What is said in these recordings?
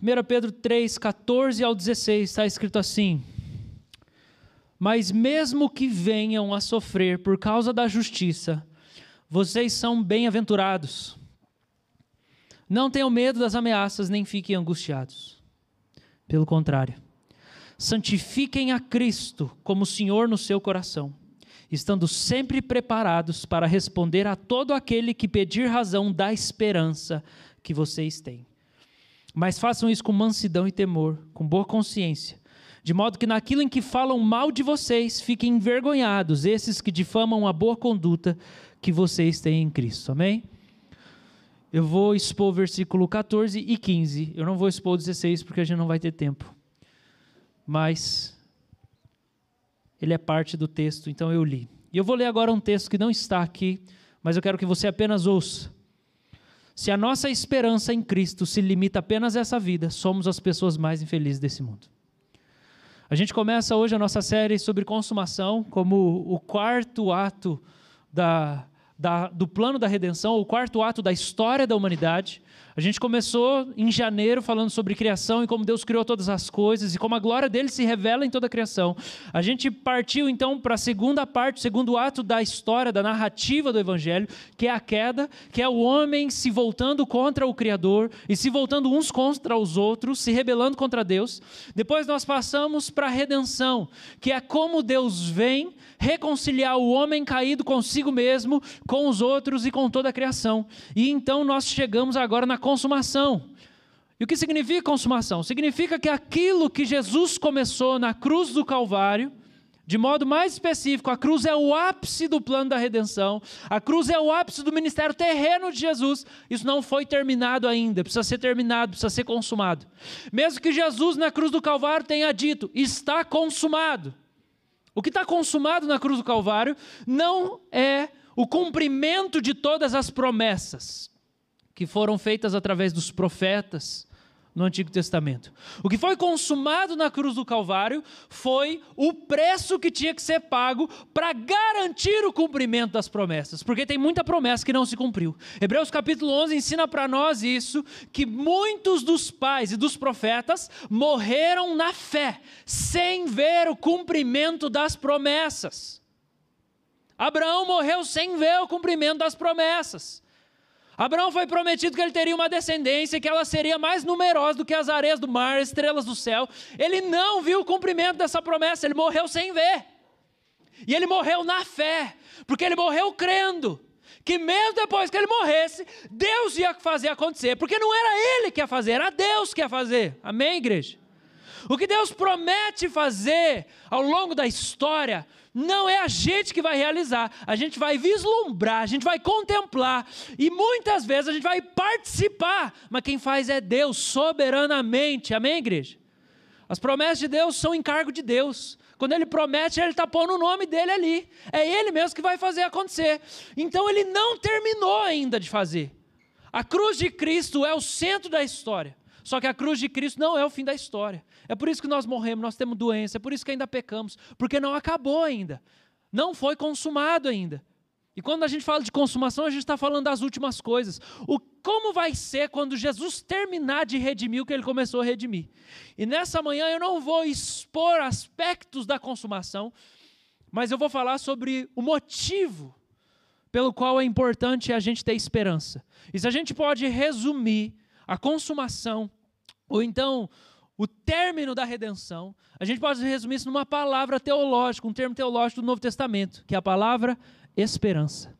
1 Pedro 3, 14 ao 16, está escrito assim: Mas mesmo que venham a sofrer por causa da justiça, vocês são bem-aventurados. Não tenham medo das ameaças, nem fiquem angustiados. Pelo contrário, santifiquem a Cristo como Senhor no seu coração, estando sempre preparados para responder a todo aquele que pedir razão da esperança que vocês têm. Mas façam isso com mansidão e temor, com boa consciência, de modo que naquilo em que falam mal de vocês, fiquem envergonhados esses que difamam a boa conduta que vocês têm em Cristo. Amém? Eu vou expor o versículo 14 e 15. Eu não vou expor o 16 porque a gente não vai ter tempo. Mas ele é parte do texto, então eu li. E eu vou ler agora um texto que não está aqui, mas eu quero que você apenas ouça. Se a nossa esperança em Cristo se limita apenas a essa vida, somos as pessoas mais infelizes desse mundo. A gente começa hoje a nossa série sobre consumação, como o quarto ato da, da, do plano da redenção, o quarto ato da história da humanidade. A gente começou em janeiro falando sobre criação e como Deus criou todas as coisas e como a glória dele se revela em toda a criação. A gente partiu então para a segunda parte, o segundo ato da história, da narrativa do evangelho, que é a queda, que é o homem se voltando contra o criador e se voltando uns contra os outros, se rebelando contra Deus. Depois nós passamos para a redenção, que é como Deus vem reconciliar o homem caído consigo mesmo, com os outros e com toda a criação. E então nós chegamos agora na consumação. E o que significa consumação? Significa que aquilo que Jesus começou na cruz do Calvário, de modo mais específico, a cruz é o ápice do plano da redenção, a cruz é o ápice do ministério terreno de Jesus. Isso não foi terminado ainda, precisa ser terminado, precisa ser consumado. Mesmo que Jesus na cruz do Calvário tenha dito, está consumado. O que está consumado na cruz do Calvário não é o cumprimento de todas as promessas que foram feitas através dos profetas no Antigo Testamento. O que foi consumado na cruz do Calvário foi o preço que tinha que ser pago para garantir o cumprimento das promessas, porque tem muita promessa que não se cumpriu. Hebreus capítulo 11 ensina para nós isso, que muitos dos pais e dos profetas morreram na fé, sem ver o cumprimento das promessas. Abraão morreu sem ver o cumprimento das promessas. Abraão foi prometido que ele teria uma descendência, que ela seria mais numerosa do que as areias do mar, as estrelas do céu. Ele não viu o cumprimento dessa promessa, ele morreu sem ver. E ele morreu na fé, porque ele morreu crendo que mesmo depois que ele morresse, Deus ia fazer acontecer, porque não era ele que ia fazer, era Deus que ia fazer. Amém, igreja? O que Deus promete fazer ao longo da história, não é a gente que vai realizar, a gente vai vislumbrar, a gente vai contemplar e muitas vezes a gente vai participar, mas quem faz é Deus soberanamente, amém, igreja? As promessas de Deus são encargo de Deus. Quando ele promete, ele está pondo o nome dele ali. É ele mesmo que vai fazer acontecer. Então ele não terminou ainda de fazer. A cruz de Cristo é o centro da história. Só que a cruz de Cristo não é o fim da história. É por isso que nós morremos, nós temos doença, é por isso que ainda pecamos, porque não acabou ainda. Não foi consumado ainda. E quando a gente fala de consumação, a gente está falando das últimas coisas. O como vai ser quando Jesus terminar de redimir o que ele começou a redimir? E nessa manhã eu não vou expor aspectos da consumação, mas eu vou falar sobre o motivo pelo qual é importante a gente ter esperança. E se a gente pode resumir a consumação ou então o término da redenção, a gente pode resumir isso numa palavra teológica, um termo teológico do Novo Testamento, que é a palavra esperança.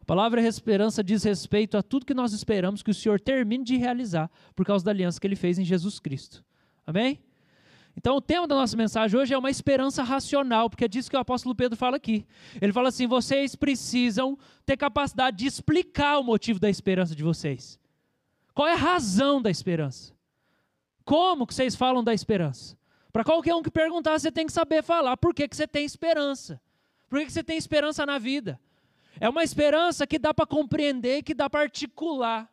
A palavra esperança diz respeito a tudo que nós esperamos que o Senhor termine de realizar por causa da aliança que ele fez em Jesus Cristo. Amém? Então, o tema da nossa mensagem hoje é uma esperança racional, porque é disso que o apóstolo Pedro fala aqui. Ele fala assim: vocês precisam ter capacidade de explicar o motivo da esperança de vocês. Qual é a razão da esperança? Como que vocês falam da esperança? Para qualquer um que perguntar, você tem que saber falar por que, que você tem esperança. Por que, que você tem esperança na vida? É uma esperança que dá para compreender, que dá para articular.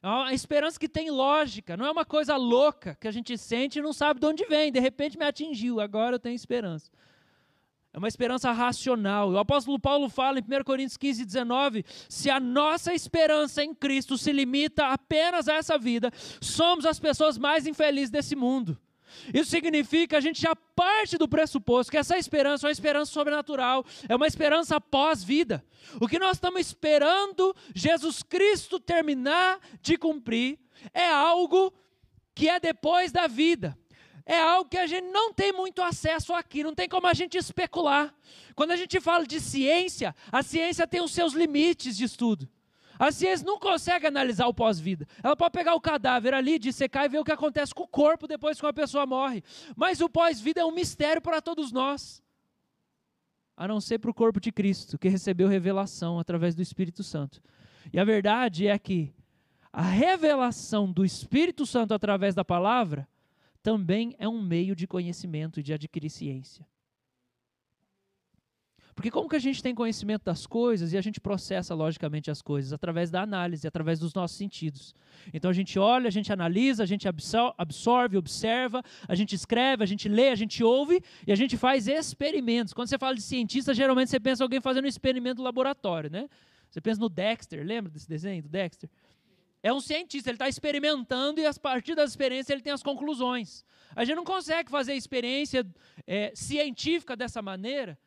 É uma esperança que tem lógica, não é uma coisa louca que a gente sente e não sabe de onde vem. De repente me atingiu, agora eu tenho esperança. É uma esperança racional. O apóstolo Paulo fala em 1 Coríntios 15, 19: se a nossa esperança em Cristo se limita apenas a essa vida, somos as pessoas mais infelizes desse mundo. Isso significa que a gente já parte do pressuposto que essa esperança é uma esperança sobrenatural, é uma esperança pós-vida. O que nós estamos esperando Jesus Cristo terminar de cumprir é algo que é depois da vida é algo que a gente não tem muito acesso aqui, não tem como a gente especular. Quando a gente fala de ciência, a ciência tem os seus limites de estudo. A ciência não consegue analisar o pós-vida. Ela pode pegar o cadáver ali, dissecar e ver o que acontece com o corpo depois que uma pessoa morre. Mas o pós-vida é um mistério para todos nós. A não ser para o corpo de Cristo, que recebeu revelação através do Espírito Santo. E a verdade é que a revelação do Espírito Santo através da palavra também é um meio de conhecimento e de adquirir ciência. Porque como que a gente tem conhecimento das coisas e a gente processa logicamente as coisas? Através da análise, através dos nossos sentidos. Então a gente olha, a gente analisa, a gente absorve, observa, a gente escreve, a gente lê, a gente ouve e a gente faz experimentos. Quando você fala de cientista, geralmente você pensa em alguém fazendo um experimento no laboratório, né? Você pensa no Dexter, lembra desse desenho do Dexter? É um cientista, ele está experimentando e a partir das experiências ele tem as conclusões. A gente não consegue fazer experiência é, científica dessa maneira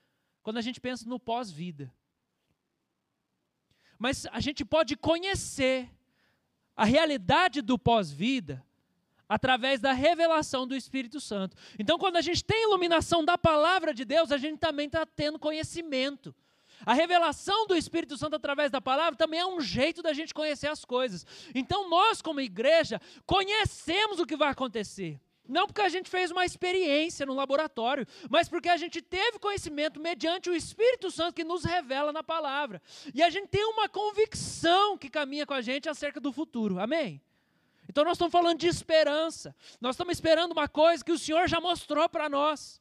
quando a gente pensa no pós-vida. Mas a gente pode conhecer a realidade do pós-vida através da revelação do Espírito Santo. Então, quando a gente tem iluminação da palavra de Deus, a gente também está tendo conhecimento. A revelação do Espírito Santo através da palavra também é um jeito da gente conhecer as coisas. Então, nós, como igreja, conhecemos o que vai acontecer. Não porque a gente fez uma experiência no laboratório, mas porque a gente teve conhecimento mediante o Espírito Santo que nos revela na palavra. E a gente tem uma convicção que caminha com a gente acerca do futuro. Amém? Então nós estamos falando de esperança. Nós estamos esperando uma coisa que o Senhor já mostrou para nós.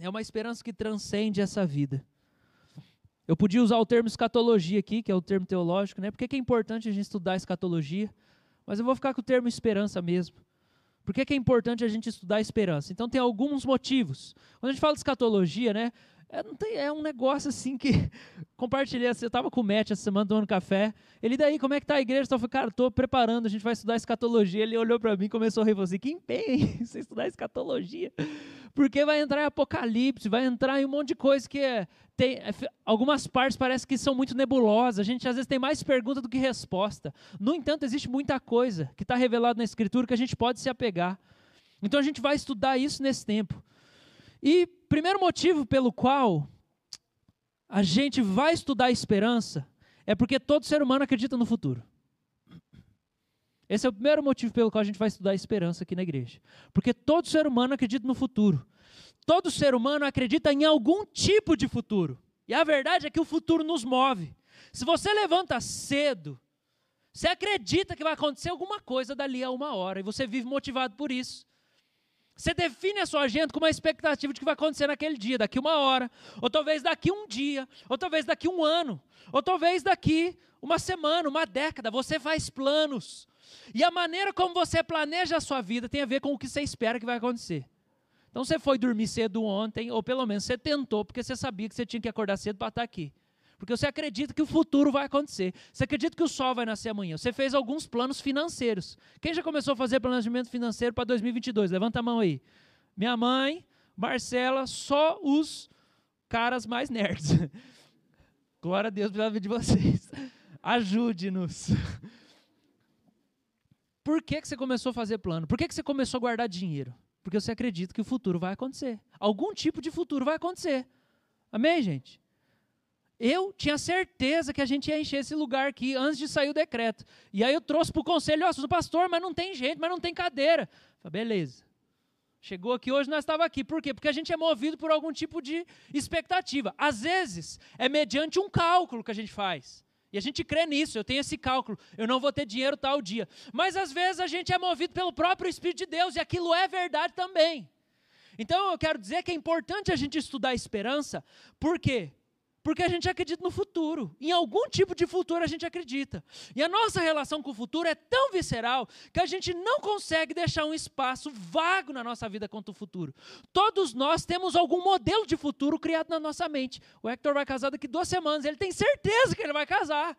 É uma esperança que transcende essa vida. Eu podia usar o termo escatologia aqui, que é o termo teológico, né? Por que é importante a gente estudar escatologia? Mas eu vou ficar com o termo esperança mesmo. Por que é importante a gente estudar esperança? Então tem alguns motivos. Quando a gente fala de escatologia, né? É, tem, é, um negócio assim que compartilhei. Eu estava com o Matt essa semana tomando café. Ele, daí, como é que tá a igreja? Eu falei, cara, estou preparando, a gente vai estudar escatologia. Ele olhou para mim começou a rir. Falou assim: que empenho, hein? Você estudar escatologia? Porque vai entrar em Apocalipse, vai entrar em um monte de coisa que é, tem. É, algumas partes parece que são muito nebulosas. A gente às vezes tem mais pergunta do que resposta. No entanto, existe muita coisa que está revelada na Escritura que a gente pode se apegar. Então a gente vai estudar isso nesse tempo. E primeiro motivo pelo qual a gente vai estudar a esperança é porque todo ser humano acredita no futuro. Esse é o primeiro motivo pelo qual a gente vai estudar a esperança aqui na igreja. Porque todo ser humano acredita no futuro. Todo ser humano acredita em algum tipo de futuro. E a verdade é que o futuro nos move. Se você levanta cedo, você acredita que vai acontecer alguma coisa dali a uma hora e você vive motivado por isso. Você define a sua agenda com uma expectativa de que vai acontecer naquele dia, daqui uma hora, ou talvez daqui um dia, ou talvez daqui um ano, ou talvez daqui uma semana, uma década. Você faz planos. E a maneira como você planeja a sua vida tem a ver com o que você espera que vai acontecer. Então você foi dormir cedo ontem, ou pelo menos você tentou, porque você sabia que você tinha que acordar cedo para estar aqui. Porque você acredita que o futuro vai acontecer. Você acredita que o sol vai nascer amanhã. Você fez alguns planos financeiros. Quem já começou a fazer planejamento financeiro para 2022? Levanta a mão aí. Minha mãe, Marcela, só os caras mais nerds. Glória a Deus pela vida de vocês. Ajude-nos. Por que, que você começou a fazer plano? Por que, que você começou a guardar dinheiro? Porque você acredita que o futuro vai acontecer. Algum tipo de futuro vai acontecer. Amém, gente? Eu tinha certeza que a gente ia encher esse lugar aqui antes de sair o decreto. E aí eu trouxe para o conselho, ó, oh, pastor, mas não tem gente, mas não tem cadeira. Falei, beleza. Chegou aqui hoje, nós estávamos aqui. Por quê? Porque a gente é movido por algum tipo de expectativa. Às vezes, é mediante um cálculo que a gente faz. E a gente crê nisso, eu tenho esse cálculo, eu não vou ter dinheiro tal dia. Mas às vezes a gente é movido pelo próprio Espírito de Deus, e aquilo é verdade também. Então eu quero dizer que é importante a gente estudar a esperança, por quê? Porque a gente acredita no futuro. Em algum tipo de futuro a gente acredita. E a nossa relação com o futuro é tão visceral que a gente não consegue deixar um espaço vago na nossa vida quanto o futuro. Todos nós temos algum modelo de futuro criado na nossa mente. O Hector vai casar daqui duas semanas. Ele tem certeza que ele vai casar.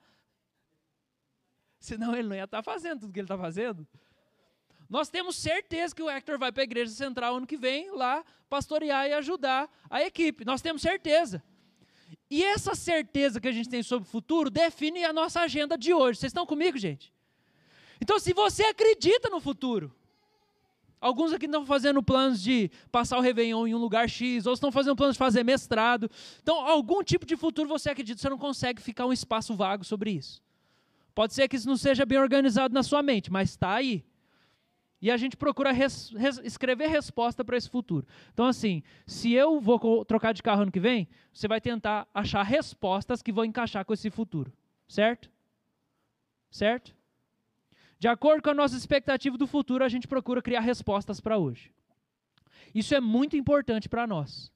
Senão ele não ia estar fazendo tudo que ele está fazendo. Nós temos certeza que o Hector vai para a igreja central ano que vem, lá, pastorear e ajudar a equipe. Nós temos certeza. E essa certeza que a gente tem sobre o futuro define a nossa agenda de hoje. Vocês estão comigo, gente? Então, se você acredita no futuro, alguns aqui estão fazendo planos de passar o Réveillon em um lugar X, ou estão fazendo planos de fazer mestrado. Então, algum tipo de futuro você acredita, você não consegue ficar um espaço vago sobre isso. Pode ser que isso não seja bem organizado na sua mente, mas está aí. E a gente procura res, res, escrever resposta para esse futuro. Então, assim, se eu vou trocar de carro ano que vem, você vai tentar achar respostas que vão encaixar com esse futuro. Certo? Certo? De acordo com a nossa expectativa do futuro, a gente procura criar respostas para hoje. Isso é muito importante para nós.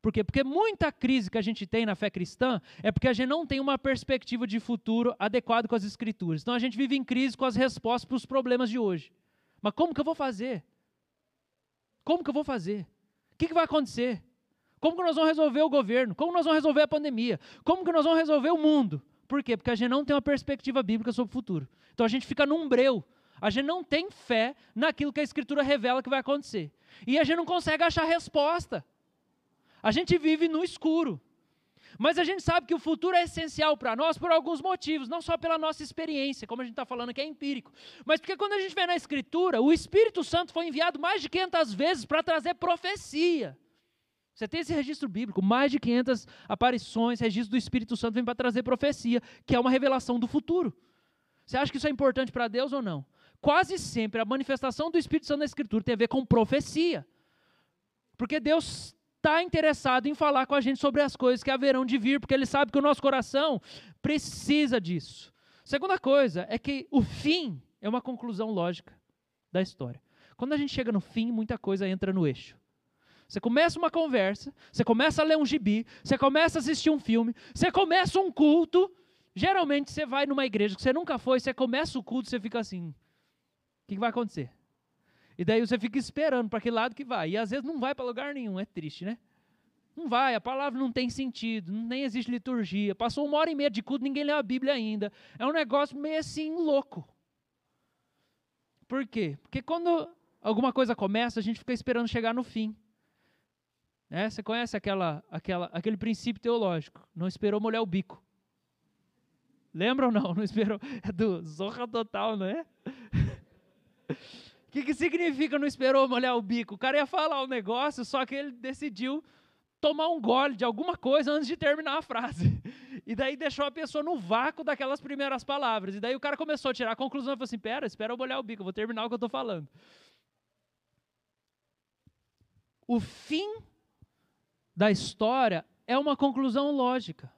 Por quê? Porque muita crise que a gente tem na fé cristã é porque a gente não tem uma perspectiva de futuro adequada com as escrituras. Então a gente vive em crise com as respostas para os problemas de hoje. Mas como que eu vou fazer? Como que eu vou fazer? O que, que vai acontecer? Como que nós vamos resolver o governo? Como nós vamos resolver a pandemia? Como que nós vamos resolver o mundo? Por quê? Porque a gente não tem uma perspectiva bíblica sobre o futuro. Então a gente fica num breu. A gente não tem fé naquilo que a Escritura revela que vai acontecer. E a gente não consegue achar resposta. A gente vive no escuro. Mas a gente sabe que o futuro é essencial para nós por alguns motivos, não só pela nossa experiência, como a gente está falando que é empírico, mas porque quando a gente vê na Escritura, o Espírito Santo foi enviado mais de 500 vezes para trazer profecia. Você tem esse registro bíblico, mais de 500 aparições, registro do Espírito Santo vem para trazer profecia, que é uma revelação do futuro. Você acha que isso é importante para Deus ou não? Quase sempre a manifestação do Espírito Santo na Escritura tem a ver com profecia. Porque Deus está interessado em falar com a gente sobre as coisas que haverão de vir, porque ele sabe que o nosso coração precisa disso. Segunda coisa é que o fim é uma conclusão lógica da história. Quando a gente chega no fim, muita coisa entra no eixo. Você começa uma conversa, você começa a ler um gibi, você começa a assistir um filme, você começa um culto. Geralmente você vai numa igreja que você nunca foi, você começa o culto, você fica assim: o que vai acontecer? E daí você fica esperando para que lado que vai. E às vezes não vai para lugar nenhum, é triste, né? Não vai, a palavra não tem sentido, nem existe liturgia. Passou uma hora e meia de culto, ninguém leu a Bíblia ainda. É um negócio meio assim louco. Por quê? Porque quando alguma coisa começa, a gente fica esperando chegar no fim. É, você conhece aquela, aquela, aquele princípio teológico? Não esperou molhar o bico. Lembra ou não? Não esperou. É do Zorra Total, não é? Que, que significa não esperou molhar o bico? O cara ia falar o negócio, só que ele decidiu tomar um gole de alguma coisa antes de terminar a frase. E daí deixou a pessoa no vácuo daquelas primeiras palavras. E daí o cara começou a tirar a conclusão e falou assim: pera, espera eu molhar o bico, eu vou terminar o que eu estou falando. O fim da história é uma conclusão lógica.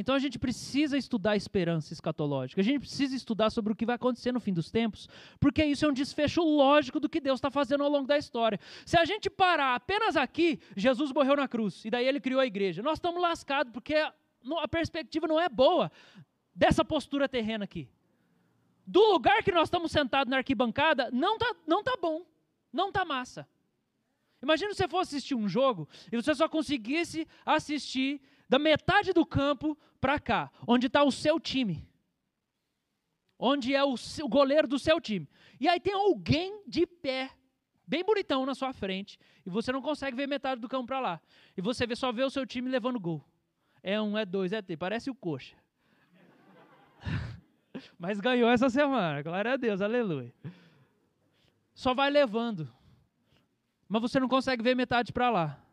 Então a gente precisa estudar a esperança escatológica, a gente precisa estudar sobre o que vai acontecer no fim dos tempos, porque isso é um desfecho lógico do que Deus está fazendo ao longo da história. Se a gente parar apenas aqui, Jesus morreu na cruz, e daí ele criou a igreja. Nós estamos lascados, porque a perspectiva não é boa dessa postura terrena aqui. Do lugar que nós estamos sentados na arquibancada, não está não tá bom, não está massa. Imagina se você fosse assistir um jogo e você só conseguisse assistir da metade do campo para cá, onde está o seu time. Onde é o, o goleiro do seu time. E aí tem alguém de pé, bem bonitão na sua frente, e você não consegue ver metade do campo para lá. E você vê, só vê o seu time levando gol. É um, é dois, é três, parece o coxa. Mas ganhou essa semana, glória a Deus, aleluia. Só vai levando. Mas você não consegue ver metade para lá.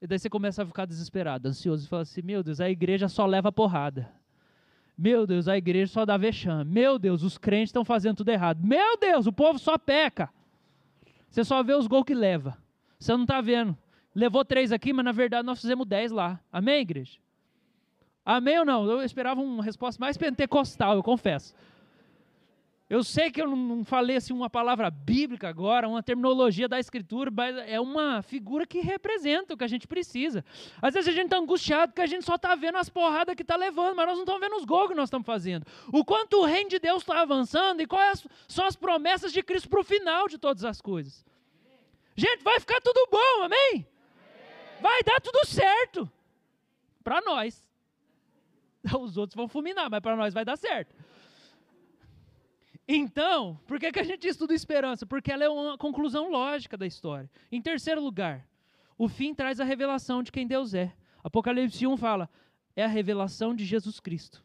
E daí você começa a ficar desesperado, ansioso, e fala assim: Meu Deus, a igreja só leva porrada. Meu Deus, a igreja só dá vexame. Meu Deus, os crentes estão fazendo tudo errado. Meu Deus, o povo só peca. Você só vê os gols que leva. Você não está vendo. Levou três aqui, mas na verdade nós fizemos dez lá. Amém, igreja? Amém ou não? Eu esperava uma resposta mais pentecostal, eu confesso. Eu sei que eu não falei assim uma palavra bíblica agora, uma terminologia da escritura, mas é uma figura que representa o que a gente precisa. Às vezes a gente está angustiado porque a gente só está vendo as porradas que está levando, mas nós não estamos vendo os gols que nós estamos fazendo. O quanto o reino de Deus está avançando e quais são as promessas de Cristo para o final de todas as coisas. Gente, vai ficar tudo bom, amém? Vai dar tudo certo. Para nós. Os outros vão fulminar, mas para nós vai dar certo. Então, por que, que a gente estuda esperança? Porque ela é uma conclusão lógica da história. Em terceiro lugar, o fim traz a revelação de quem Deus é. Apocalipse 1 fala, é a revelação de Jesus Cristo.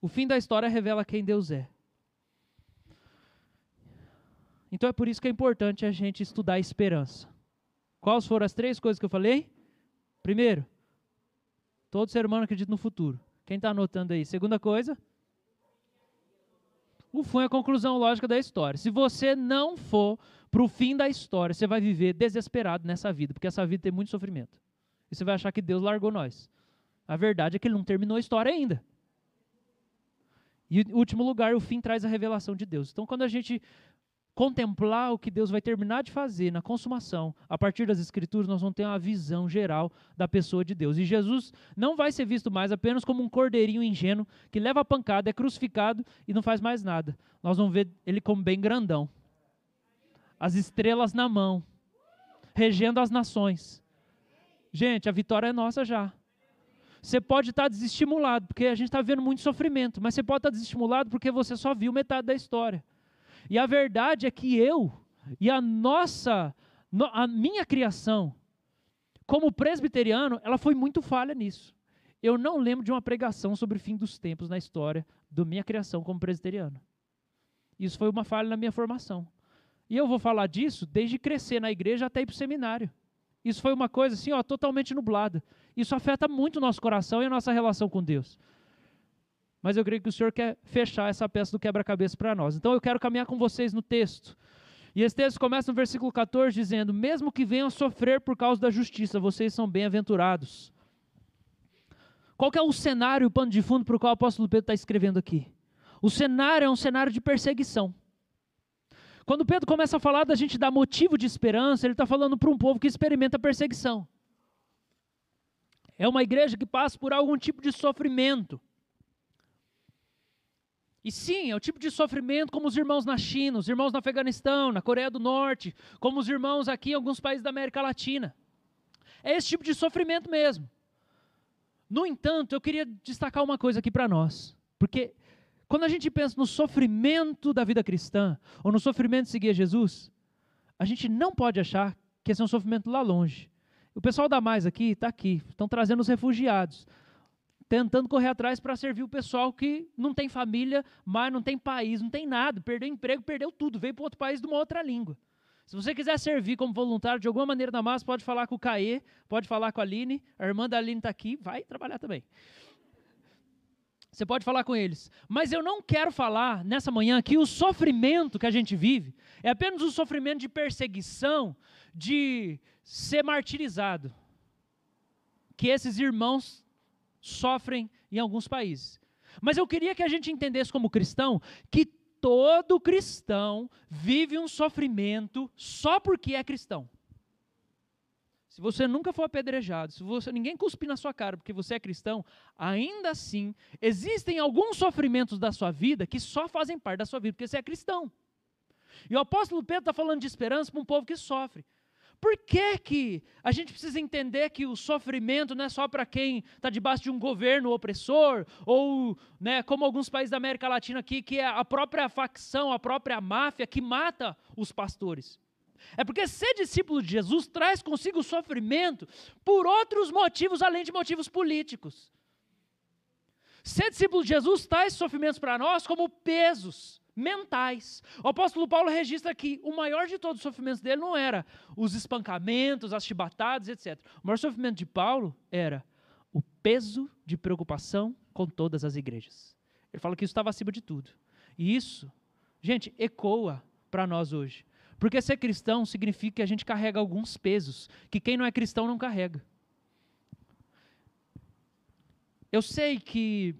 O fim da história revela quem Deus é. Então é por isso que é importante a gente estudar a esperança. Quais foram as três coisas que eu falei? Primeiro, todo ser humano acredita no futuro. Quem está anotando aí? Segunda coisa, o fim é a conclusão lógica da história. Se você não for para o fim da história, você vai viver desesperado nessa vida, porque essa vida tem muito sofrimento. E você vai achar que Deus largou nós. A verdade é que ele não terminou a história ainda. E em último lugar, o fim traz a revelação de Deus. Então, quando a gente contemplar o que Deus vai terminar de fazer na consumação, a partir das Escrituras, nós vamos ter uma visão geral da pessoa de Deus. E Jesus não vai ser visto mais apenas como um cordeirinho ingênuo que leva a pancada, é crucificado e não faz mais nada. Nós vamos ver ele como bem grandão, as estrelas na mão, regendo as nações. Gente, a vitória é nossa já. Você pode estar desestimulado, porque a gente está vendo muito sofrimento, mas você pode estar desestimulado porque você só viu metade da história. E a verdade é que eu e a nossa, a minha criação, como presbiteriano, ela foi muito falha nisso. Eu não lembro de uma pregação sobre o fim dos tempos na história da minha criação como presbiteriano. Isso foi uma falha na minha formação. E eu vou falar disso desde crescer na igreja até ir para o seminário. Isso foi uma coisa assim, ó, totalmente nublada. Isso afeta muito o nosso coração e a nossa relação com Deus. Mas eu creio que o Senhor quer fechar essa peça do quebra-cabeça para nós. Então eu quero caminhar com vocês no texto. E esse texto começa no versículo 14 dizendo: Mesmo que venham sofrer por causa da justiça, vocês são bem-aventurados. Qual é o cenário, o pano de fundo para o qual o apóstolo Pedro está escrevendo aqui? O cenário é um cenário de perseguição. Quando Pedro começa a falar da gente dar motivo de esperança, ele está falando para um povo que experimenta perseguição. É uma igreja que passa por algum tipo de sofrimento. E sim, é o tipo de sofrimento como os irmãos na China, os irmãos no Afeganistão, na Coreia do Norte, como os irmãos aqui em alguns países da América Latina. É esse tipo de sofrimento mesmo. No entanto, eu queria destacar uma coisa aqui para nós, porque quando a gente pensa no sofrimento da vida cristã, ou no sofrimento de seguir a Jesus, a gente não pode achar que esse é um sofrimento lá longe. O pessoal da Mais aqui está aqui, estão trazendo os refugiados tentando correr atrás para servir o pessoal que não tem família, mas não tem país, não tem nada, perdeu emprego, perdeu tudo, veio para outro país de uma outra língua. Se você quiser servir como voluntário de alguma maneira na massa, pode falar com o Caê, pode falar com a Aline, a irmã da Aline está aqui, vai trabalhar também. Você pode falar com eles. Mas eu não quero falar nessa manhã que o sofrimento que a gente vive é apenas o sofrimento de perseguição, de ser martirizado. Que esses irmãos sofrem em alguns países. Mas eu queria que a gente entendesse como cristão que todo cristão vive um sofrimento só porque é cristão. Se você nunca for apedrejado, se você ninguém cuspir na sua cara porque você é cristão, ainda assim existem alguns sofrimentos da sua vida que só fazem parte da sua vida porque você é cristão. E o apóstolo Pedro está falando de esperança para um povo que sofre. Por que, que a gente precisa entender que o sofrimento não é só para quem está debaixo de um governo opressor, ou né, como alguns países da América Latina aqui, que é a própria facção, a própria máfia que mata os pastores? É porque ser discípulo de Jesus traz consigo o sofrimento por outros motivos além de motivos políticos. Ser discípulo de Jesus traz sofrimentos para nós como pesos mentais. O apóstolo Paulo registra que o maior de todos os sofrimentos dele não era os espancamentos, as chibatadas, etc. O maior sofrimento de Paulo era o peso de preocupação com todas as igrejas. Ele fala que isso estava acima de tudo. E isso, gente, ecoa para nós hoje. Porque ser cristão significa que a gente carrega alguns pesos que quem não é cristão não carrega. Eu sei que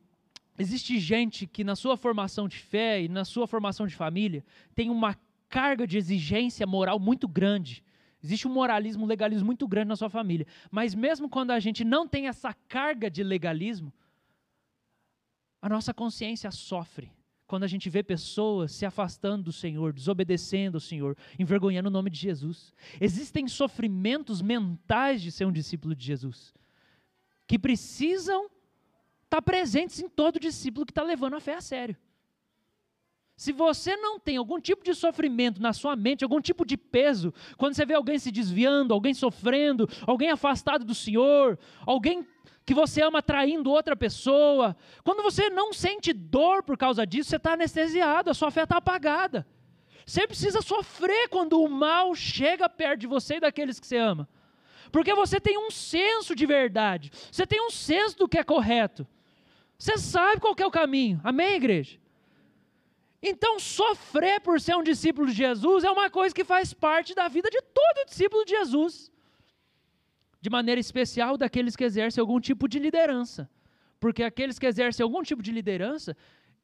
existe gente que na sua formação de fé e na sua formação de família tem uma carga de exigência moral muito grande. Existe um moralismo, um legalismo muito grande na sua família. Mas mesmo quando a gente não tem essa carga de legalismo, a nossa consciência sofre quando a gente vê pessoas se afastando do Senhor, desobedecendo ao Senhor, envergonhando o nome de Jesus. Existem sofrimentos mentais de ser um discípulo de Jesus que precisam estar presentes em todo discípulo que está levando a fé a sério. Se você não tem algum tipo de sofrimento na sua mente, algum tipo de peso, quando você vê alguém se desviando, alguém sofrendo, alguém afastado do Senhor, alguém que você ama traindo outra pessoa, quando você não sente dor por causa disso, você está anestesiado, a sua fé está apagada. Você precisa sofrer quando o mal chega perto de você e daqueles que você ama. Porque você tem um senso de verdade, você tem um senso do que é correto. Você sabe qual é o caminho. Amém, igreja? Então, sofrer por ser um discípulo de Jesus é uma coisa que faz parte da vida de todo discípulo de Jesus de maneira especial daqueles que exercem algum tipo de liderança. Porque aqueles que exercem algum tipo de liderança,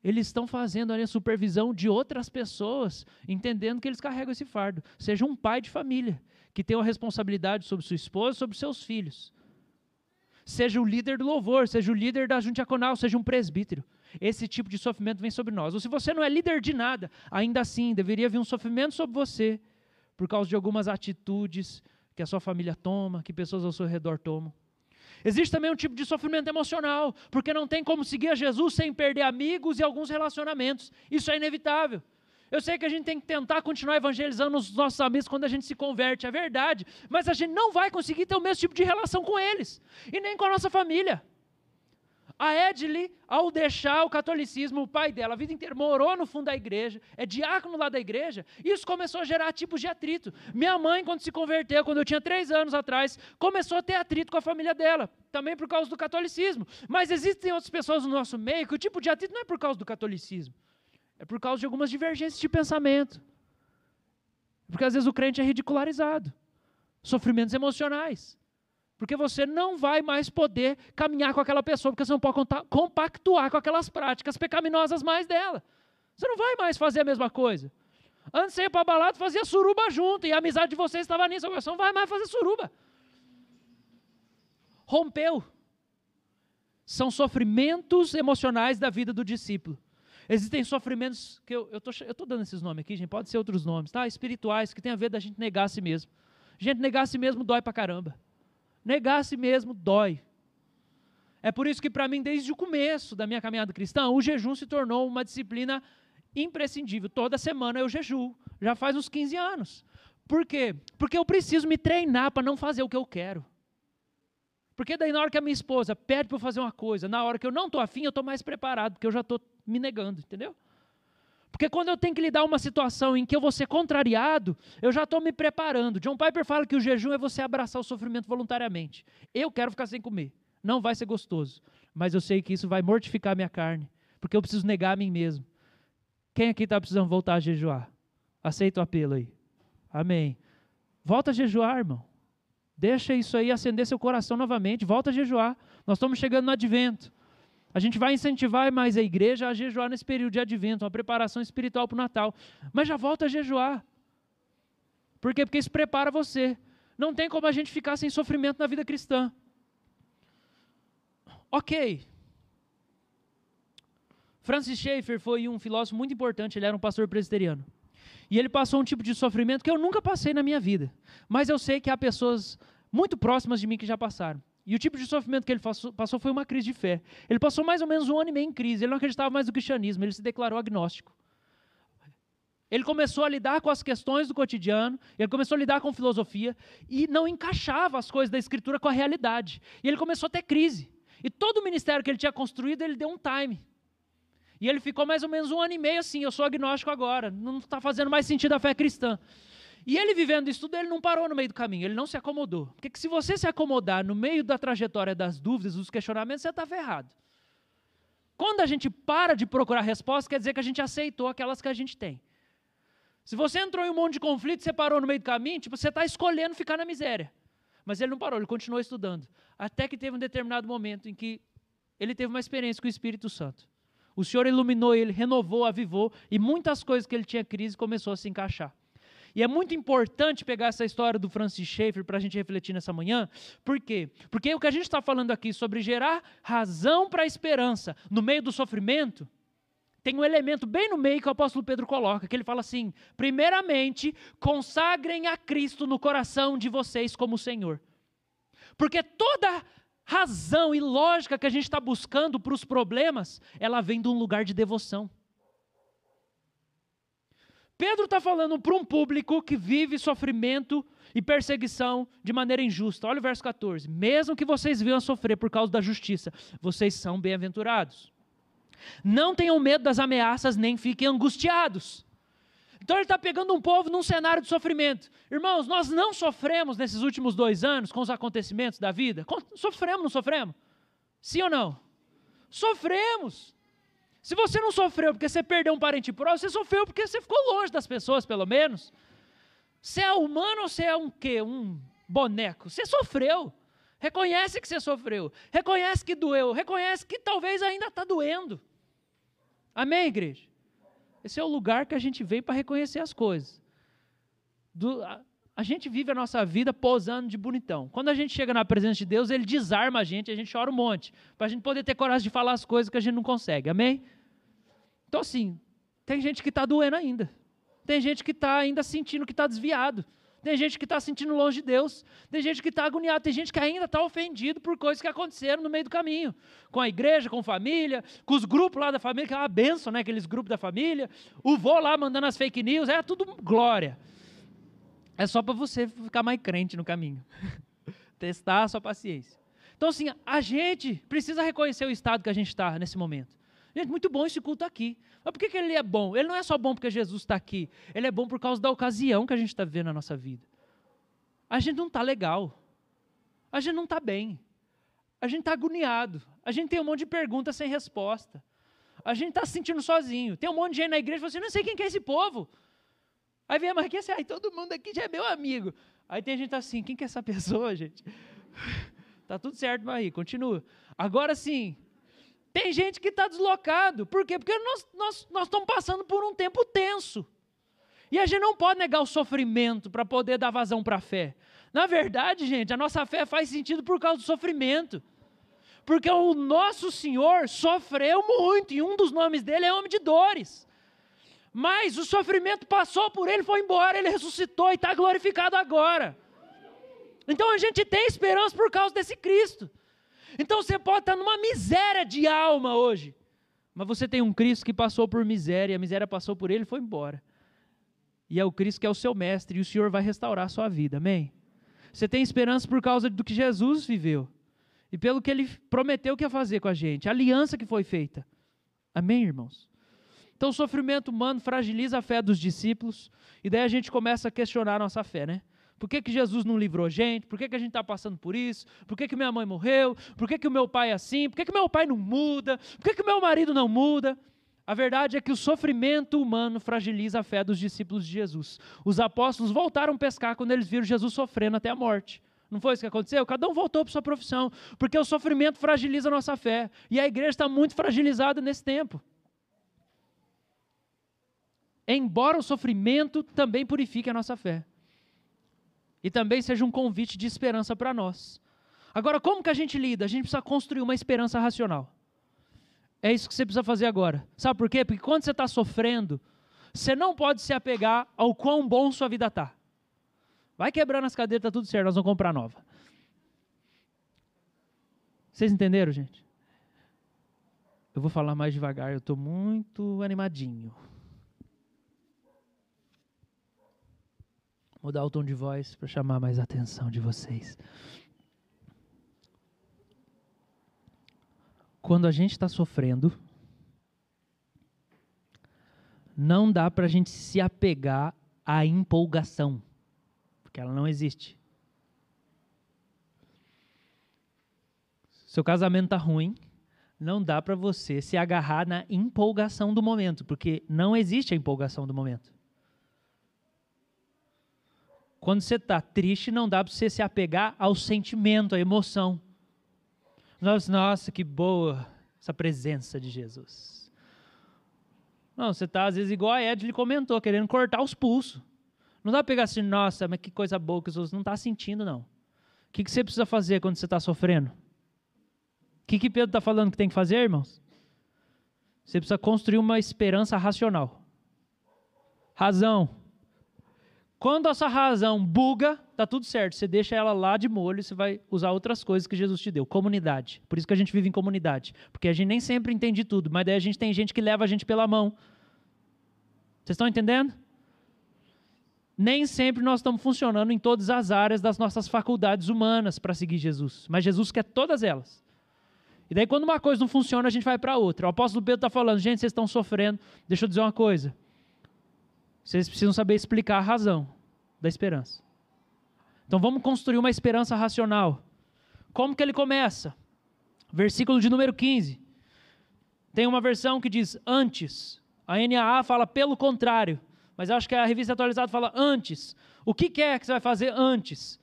eles estão fazendo a supervisão de outras pessoas, entendendo que eles carregam esse fardo. Seja um pai de família, que tem uma responsabilidade sobre sua esposa, sobre seus filhos. Seja o líder do louvor, seja o líder da junta diaconal, seja um presbítero. Esse tipo de sofrimento vem sobre nós. Ou se você não é líder de nada, ainda assim deveria vir um sofrimento sobre você, por causa de algumas atitudes, que a sua família toma, que pessoas ao seu redor tomam. Existe também um tipo de sofrimento emocional, porque não tem como seguir a Jesus sem perder amigos e alguns relacionamentos. Isso é inevitável. Eu sei que a gente tem que tentar continuar evangelizando os nossos amigos quando a gente se converte, é verdade, mas a gente não vai conseguir ter o mesmo tipo de relação com eles, e nem com a nossa família. A Edley, ao deixar o catolicismo, o pai dela, a vida inteira morou no fundo da igreja, é diácono lá da igreja, isso começou a gerar tipos de atrito. Minha mãe, quando se converteu, quando eu tinha três anos atrás, começou a ter atrito com a família dela, também por causa do catolicismo. Mas existem outras pessoas no nosso meio que o tipo de atrito não é por causa do catolicismo, é por causa de algumas divergências de pensamento. Porque às vezes o crente é ridicularizado, sofrimentos emocionais. Porque você não vai mais poder caminhar com aquela pessoa, porque você não pode compactuar com aquelas práticas pecaminosas mais dela. Você não vai mais fazer a mesma coisa. Antes você ia para balada fazia suruba junto, e a amizade de vocês estava nisso. Você não vai mais fazer suruba. Rompeu. São sofrimentos emocionais da vida do discípulo. Existem sofrimentos que eu estou eu tô dando esses nomes aqui, gente, pode ser outros nomes, tá? Espirituais, que tem a ver da gente negar a si mesmo. Gente, negar a si mesmo dói pra caramba. Negar a si mesmo dói. É por isso que, para mim, desde o começo da minha caminhada cristã, o jejum se tornou uma disciplina imprescindível. Toda semana eu jejuo, já faz uns 15 anos. Por quê? Porque eu preciso me treinar para não fazer o que eu quero. Porque daí, na hora que a minha esposa pede para eu fazer uma coisa, na hora que eu não estou afim, eu estou mais preparado, porque eu já estou me negando, entendeu? Porque quando eu tenho que lidar uma situação em que eu vou ser contrariado, eu já estou me preparando. John Piper fala que o jejum é você abraçar o sofrimento voluntariamente. Eu quero ficar sem comer. Não vai ser gostoso. Mas eu sei que isso vai mortificar minha carne. Porque eu preciso negar a mim mesmo. Quem aqui está precisando voltar a jejuar? Aceita o apelo aí. Amém. Volta a jejuar, irmão. Deixa isso aí acender seu coração novamente. Volta a jejuar. Nós estamos chegando no advento. A gente vai incentivar mais a igreja a jejuar nesse período de advento, uma preparação espiritual para o Natal. Mas já volta a jejuar. Por quê? Porque isso prepara você. Não tem como a gente ficar sem sofrimento na vida cristã. Ok. Francis Schaeffer foi um filósofo muito importante, ele era um pastor presbiteriano. E ele passou um tipo de sofrimento que eu nunca passei na minha vida. Mas eu sei que há pessoas muito próximas de mim que já passaram. E o tipo de sofrimento que ele passou foi uma crise de fé. Ele passou mais ou menos um ano e meio em crise. Ele não acreditava mais no cristianismo, ele se declarou agnóstico. Ele começou a lidar com as questões do cotidiano, ele começou a lidar com filosofia e não encaixava as coisas da escritura com a realidade. E ele começou a ter crise. E todo o ministério que ele tinha construído, ele deu um time. E ele ficou mais ou menos um ano e meio assim: eu sou agnóstico agora, não está fazendo mais sentido a fé cristã. E ele vivendo isso tudo, ele não parou no meio do caminho, ele não se acomodou. Porque se você se acomodar no meio da trajetória das dúvidas, dos questionamentos, você está ferrado. Quando a gente para de procurar respostas, quer dizer que a gente aceitou aquelas que a gente tem. Se você entrou em um monte de conflito, você parou no meio do caminho, tipo, você está escolhendo ficar na miséria. Mas ele não parou, ele continuou estudando. Até que teve um determinado momento em que ele teve uma experiência com o Espírito Santo. O Senhor iluminou ele, renovou, avivou, e muitas coisas que ele tinha crise começou a se encaixar. E é muito importante pegar essa história do Francis Schaeffer para a gente refletir nessa manhã. Por quê? Porque o que a gente está falando aqui sobre gerar razão para a esperança no meio do sofrimento, tem um elemento bem no meio que o apóstolo Pedro coloca, que ele fala assim: primeiramente, consagrem a Cristo no coração de vocês como Senhor. Porque toda razão e lógica que a gente está buscando para os problemas, ela vem de um lugar de devoção. Pedro está falando para um público que vive sofrimento e perseguição de maneira injusta. Olha o verso 14. Mesmo que vocês venham a sofrer por causa da justiça, vocês são bem-aventurados. Não tenham medo das ameaças, nem fiquem angustiados. Então ele está pegando um povo num cenário de sofrimento. Irmãos, nós não sofremos nesses últimos dois anos com os acontecimentos da vida? Sofremos, não sofremos? Sim ou não? Sofremos. Se você não sofreu porque você perdeu um parente próximo, você sofreu porque você ficou longe das pessoas, pelo menos. Você é humano ou você é um quê? Um boneco? Você sofreu. Reconhece que você sofreu. Reconhece que doeu. Reconhece que talvez ainda está doendo. Amém, igreja? Esse é o lugar que a gente vem para reconhecer as coisas. Do, a, gente vive a nossa vida posando de bonitão. Quando a gente chega na presença de Deus, Ele desarma a gente, a gente chora um monte. Para a gente poder ter coragem de falar as coisas que a gente não consegue. Amém? Então, assim, tem gente que está doendo ainda. Tem gente que está ainda sentindo que está desviado. Tem gente que está sentindo longe de Deus. Tem gente que está agoniado. Tem gente que ainda está ofendido por coisas que aconteceram no meio do caminho. Com a igreja, com a família, com os grupos lá da família, que é uma benção, né? Aqueles grupos da família. O vô lá mandando as fake news. É tudo glória. É só para você ficar mais crente no caminho. Testar a sua paciência. Então, assim, a gente precisa reconhecer o estado que a gente está nesse momento. Gente, muito bom esse culto aqui. Mas por que, que ele é bom? Ele não é só bom porque Jesus está aqui. Ele é bom por causa da ocasião que a gente está vivendo na nossa vida. A gente não está legal. A gente não está bem. A gente está agoniado. A gente tem um monte de perguntas sem resposta. A gente está se sentindo sozinho. Tem um monte de gente na igreja que fala assim, não sei quem que é esse povo. Aí vem a Marquinhos assim, todo mundo aqui já é meu amigo. Aí tem gente assim, quem que é essa pessoa, gente? tá tudo certo, Marie, continua. Agora sim, tem gente que está deslocado. Por quê? Porque nós, nós, nós estamos passando por um tempo tenso. E a gente não pode negar o sofrimento para poder dar vazão para a fé. Na verdade, gente, a nossa fé faz sentido por causa do sofrimento. Porque o nosso Senhor sofreu muito, e um dos nomes dele é homem de dores. Mas o sofrimento passou por ele, foi embora, ele ressuscitou e está glorificado agora. Então a gente tem esperança por causa desse Cristo. Então você pode estar numa miséria de alma hoje, mas você tem um Cristo que passou por miséria, a miséria passou por ele e foi embora. E é o Cristo que é o seu mestre, e o Senhor vai restaurar a sua vida, amém? Você tem esperança por causa do que Jesus viveu e pelo que ele prometeu que ia fazer com a gente, a aliança que foi feita. Amém, irmãos? Então, o sofrimento humano fragiliza a fé dos discípulos, e daí a gente começa a questionar a nossa fé, né? Por que, que Jesus não livrou a gente? Por que, que a gente está passando por isso? Por que, que minha mãe morreu? Por que, que o meu pai é assim? Por que, que meu pai não muda? Por que, que meu marido não muda? A verdade é que o sofrimento humano fragiliza a fé dos discípulos de Jesus. Os apóstolos voltaram a pescar quando eles viram Jesus sofrendo até a morte. Não foi isso que aconteceu? Cada um voltou para sua profissão, porque o sofrimento fragiliza a nossa fé. E a igreja está muito fragilizada nesse tempo. Embora o sofrimento também purifique a nossa fé e também seja um convite de esperança para nós. Agora, como que a gente lida? A gente precisa construir uma esperança racional. É isso que você precisa fazer agora. Sabe por quê? Porque quando você está sofrendo, você não pode se apegar ao quão bom sua vida está. Vai quebrando as cadeiras, está tudo certo, nós vamos comprar nova. Vocês entenderam, gente? Eu vou falar mais devagar, eu estou muito animadinho. Mudar o tom de voz para chamar mais a atenção de vocês. Quando a gente está sofrendo, não dá para a gente se apegar à empolgação, porque ela não existe. Seu casamento está ruim, não dá para você se agarrar na empolgação do momento, porque não existe a empolgação do momento. Quando você está triste, não dá para você se apegar ao sentimento, à emoção. Nossa, nossa, que boa essa presença de Jesus. Não, você está às vezes igual a Ed comentou, querendo cortar os pulsos. Não dá para pegar assim, nossa, mas que coisa boa que você não está sentindo, não. O que, que você precisa fazer quando você está sofrendo? O que, que Pedro está falando que tem que fazer, irmãos? Você precisa construir uma esperança racional. Razão. Quando essa razão buga, tá tudo certo. Você deixa ela lá de molho, você vai usar outras coisas que Jesus te deu. Comunidade. Por isso que a gente vive em comunidade. Porque a gente nem sempre entende tudo, mas daí a gente tem gente que leva a gente pela mão. Vocês estão entendendo? Nem sempre nós estamos funcionando em todas as áreas das nossas faculdades humanas para seguir Jesus. Mas Jesus quer todas elas. E daí, quando uma coisa não funciona, a gente vai para outra. O apóstolo Pedro está falando, gente, vocês estão sofrendo. Deixa eu dizer uma coisa. Vocês precisam saber explicar a razão da esperança. Então vamos construir uma esperança racional. Como que ele começa? Versículo de número 15. Tem uma versão que diz antes. A NAA fala pelo contrário. Mas acho que a revista atualizada fala antes. O que, que é que você vai fazer antes?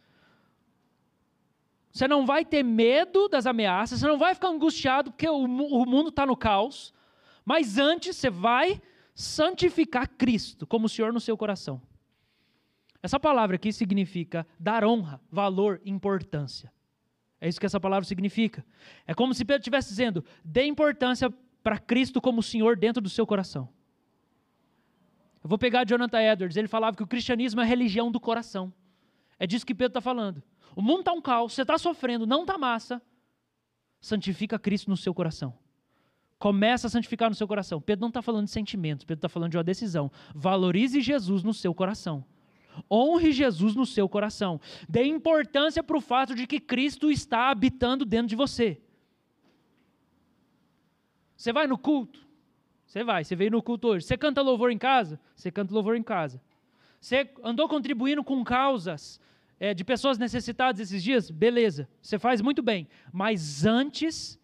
Você não vai ter medo das ameaças, você não vai ficar angustiado porque o, o mundo está no caos. Mas antes você vai santificar Cristo como Senhor no seu coração. Essa palavra aqui significa dar honra, valor, importância. É isso que essa palavra significa. É como se Pedro estivesse dizendo: dê importância para Cristo como Senhor dentro do seu coração. Eu vou pegar Jonathan Edwards, ele falava que o cristianismo é a religião do coração. É disso que Pedro está falando. O mundo está um caos, você está sofrendo, não está massa. Santifica Cristo no seu coração. Começa a santificar no seu coração. Pedro não está falando de sentimentos, Pedro está falando de uma decisão. Valorize Jesus no seu coração. Honre Jesus no seu coração. Dê importância para o fato de que Cristo está habitando dentro de você. Você vai no culto? Você vai. Você veio no culto hoje. Você canta louvor em casa? Você canta louvor em casa. Você andou contribuindo com causas é, de pessoas necessitadas esses dias? Beleza. Você faz muito bem. Mas antes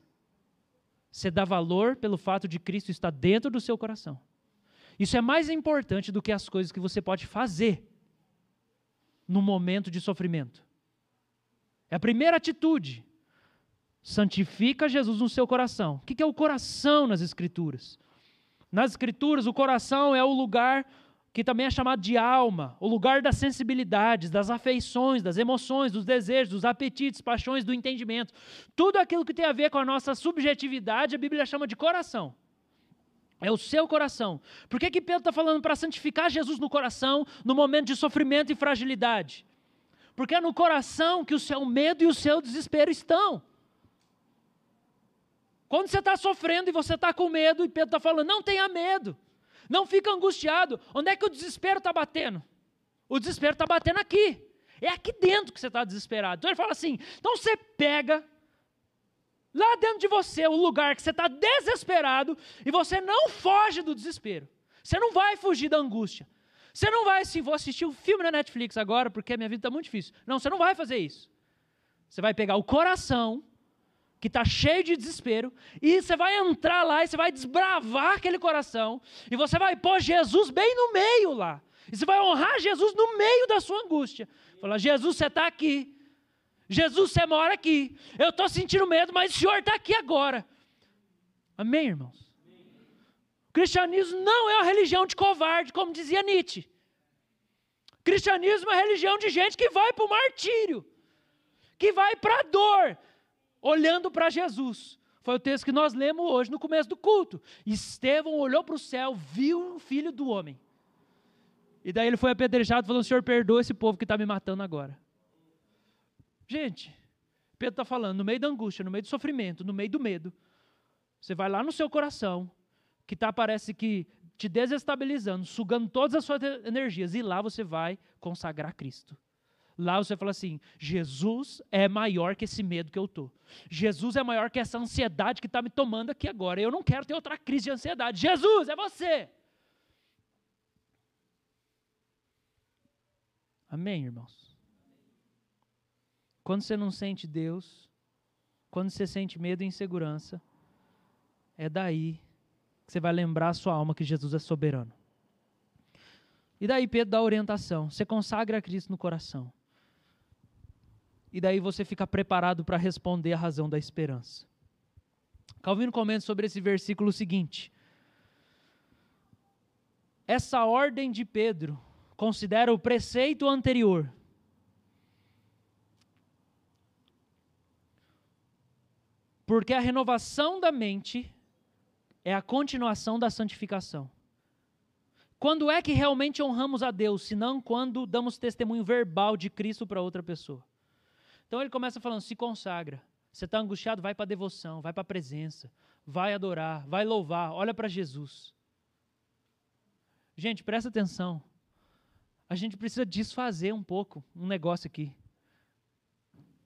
você dá valor pelo fato de Cristo estar dentro do seu coração. Isso é mais importante do que as coisas que você pode fazer no momento de sofrimento. É a primeira atitude. Santifica Jesus no seu coração. O que é o coração nas Escrituras? Nas Escrituras, o coração é o lugar que também é chamado de alma, o lugar das sensibilidades, das afeições, das emoções, dos desejos, dos apetites, paixões, do entendimento. Tudo aquilo que tem a ver com a nossa subjetividade, a Bíblia chama de coração. É o seu coração. Por que, que Pedro está falando para santificar Jesus no coração no momento de sofrimento e fragilidade? Porque é no coração que o seu medo e o seu desespero estão. Quando você está sofrendo e você está com medo, e Pedro está falando, não tenha medo. Não fica angustiado. Onde é que o desespero está batendo? O desespero está batendo aqui. É aqui dentro que você está desesperado. Então ele fala assim: então você pega lá dentro de você o lugar que você está desesperado e você não foge do desespero. Você não vai fugir da angústia. Você não vai assim, vou assistir um filme na Netflix agora porque minha vida está muito difícil. Não, você não vai fazer isso. Você vai pegar o coração que está cheio de desespero, e você vai entrar lá e você vai desbravar aquele coração, e você vai pôr Jesus bem no meio lá. E você vai honrar Jesus no meio da sua angústia. Falar, Jesus, você está aqui. Jesus, você mora aqui. Eu estou sentindo medo, mas o Senhor está aqui agora. Amém, irmãos? O cristianismo não é uma religião de covarde, como dizia Nietzsche. O cristianismo é uma religião de gente que vai para o martírio, que vai para a dor, olhando para Jesus. Foi o texto que nós lemos hoje no começo do culto. Estevão olhou para o céu, viu o filho do homem. E daí ele foi apedrejado, falando: Senhor, perdoa esse povo que está me matando agora. Gente, Pedro está falando, no meio da angústia, no meio do sofrimento, no meio do medo, você vai lá no seu coração, que está, parece que, te desestabilizando, sugando todas as suas energias, e lá você vai consagrar Cristo. Lá você fala assim: Jesus é maior que esse medo que eu tô. Jesus é maior que essa ansiedade que está me tomando aqui agora. Eu não quero ter outra crise de ansiedade. Jesus é você. Amém, irmãos? Quando você não sente Deus, quando você sente medo e insegurança, é daí que você vai lembrar a sua alma que Jesus é soberano. E daí Pedro dá orientação: você consagra a Cristo no coração e daí você fica preparado para responder a razão da esperança. Calvino comenta sobre esse versículo o seguinte: essa ordem de Pedro considera o preceito anterior. Porque a renovação da mente é a continuação da santificação. Quando é que realmente honramos a Deus, se não quando damos testemunho verbal de Cristo para outra pessoa? Então ele começa falando: se consagra. Você está angustiado, vai para a devoção, vai para a presença, vai adorar, vai louvar, olha para Jesus. Gente, presta atenção. A gente precisa desfazer um pouco um negócio aqui.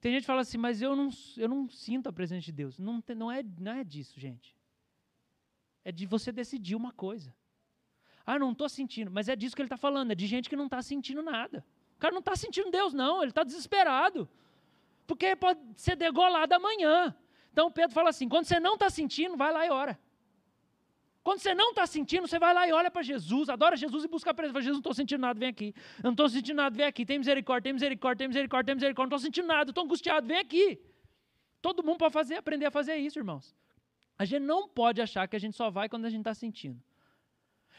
Tem gente que fala assim, mas eu não, eu não sinto a presença de Deus. Não, não, é, não é disso, gente. É de você decidir uma coisa. Ah, não estou sentindo. Mas é disso que ele está falando. É de gente que não está sentindo nada. O cara não está sentindo Deus, não. Ele está desesperado. Porque pode ser degolado amanhã. Então Pedro fala assim: quando você não está sentindo, vai lá e ora. Quando você não está sentindo, você vai lá e olha para Jesus, adora Jesus e busca a presença. Jesus, não estou sentindo nada, vem aqui. Eu não estou sentindo nada, vem aqui. Tem misericórdia, tem misericórdia, tem misericórdia, tem misericórdia. Não estou sentindo nada, estou angustiado, vem aqui. Todo mundo pode fazer, aprender a fazer isso, irmãos. A gente não pode achar que a gente só vai quando a gente está sentindo.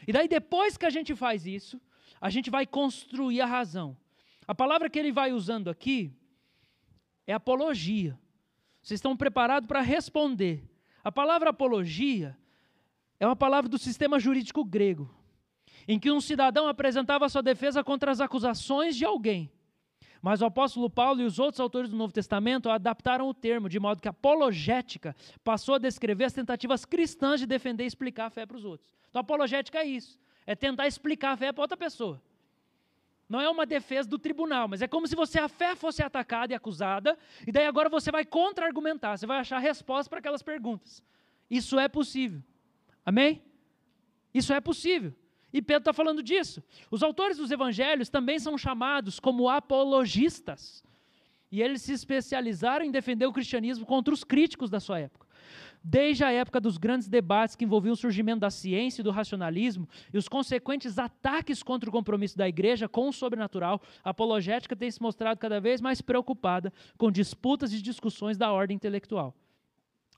E daí, depois que a gente faz isso, a gente vai construir a razão. A palavra que ele vai usando aqui é apologia. Vocês estão preparados para responder. A palavra apologia é uma palavra do sistema jurídico grego, em que um cidadão apresentava sua defesa contra as acusações de alguém. Mas o apóstolo Paulo e os outros autores do Novo Testamento adaptaram o termo, de modo que apologética passou a descrever as tentativas cristãs de defender e explicar a fé para os outros. Então, apologética é isso: é tentar explicar a fé para outra pessoa. Não é uma defesa do tribunal, mas é como se você a fé fosse atacada e acusada, e daí agora você vai contra-argumentar, você vai achar resposta para aquelas perguntas. Isso é possível. Amém? Isso é possível. E Pedro está falando disso. Os autores dos evangelhos também são chamados como apologistas. E eles se especializaram em defender o cristianismo contra os críticos da sua época. Desde a época dos grandes debates que envolviam o surgimento da ciência e do racionalismo e os consequentes ataques contra o compromisso da igreja com o sobrenatural, a apologética tem se mostrado cada vez mais preocupada com disputas e discussões da ordem intelectual.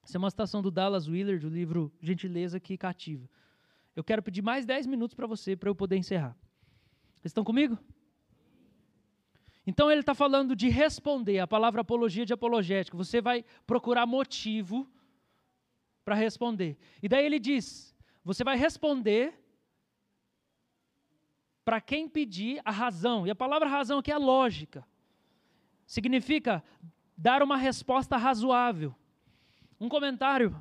Essa é uma citação do Dallas Willard, do livro Gentileza que Cativa. Eu quero pedir mais 10 minutos para você, para eu poder encerrar. Vocês estão comigo? Então ele está falando de responder, a palavra apologia de apologética. Você vai procurar motivo para responder. E daí ele diz: você vai responder para quem pedir a razão. E a palavra razão aqui é lógica. Significa dar uma resposta razoável. Um comentário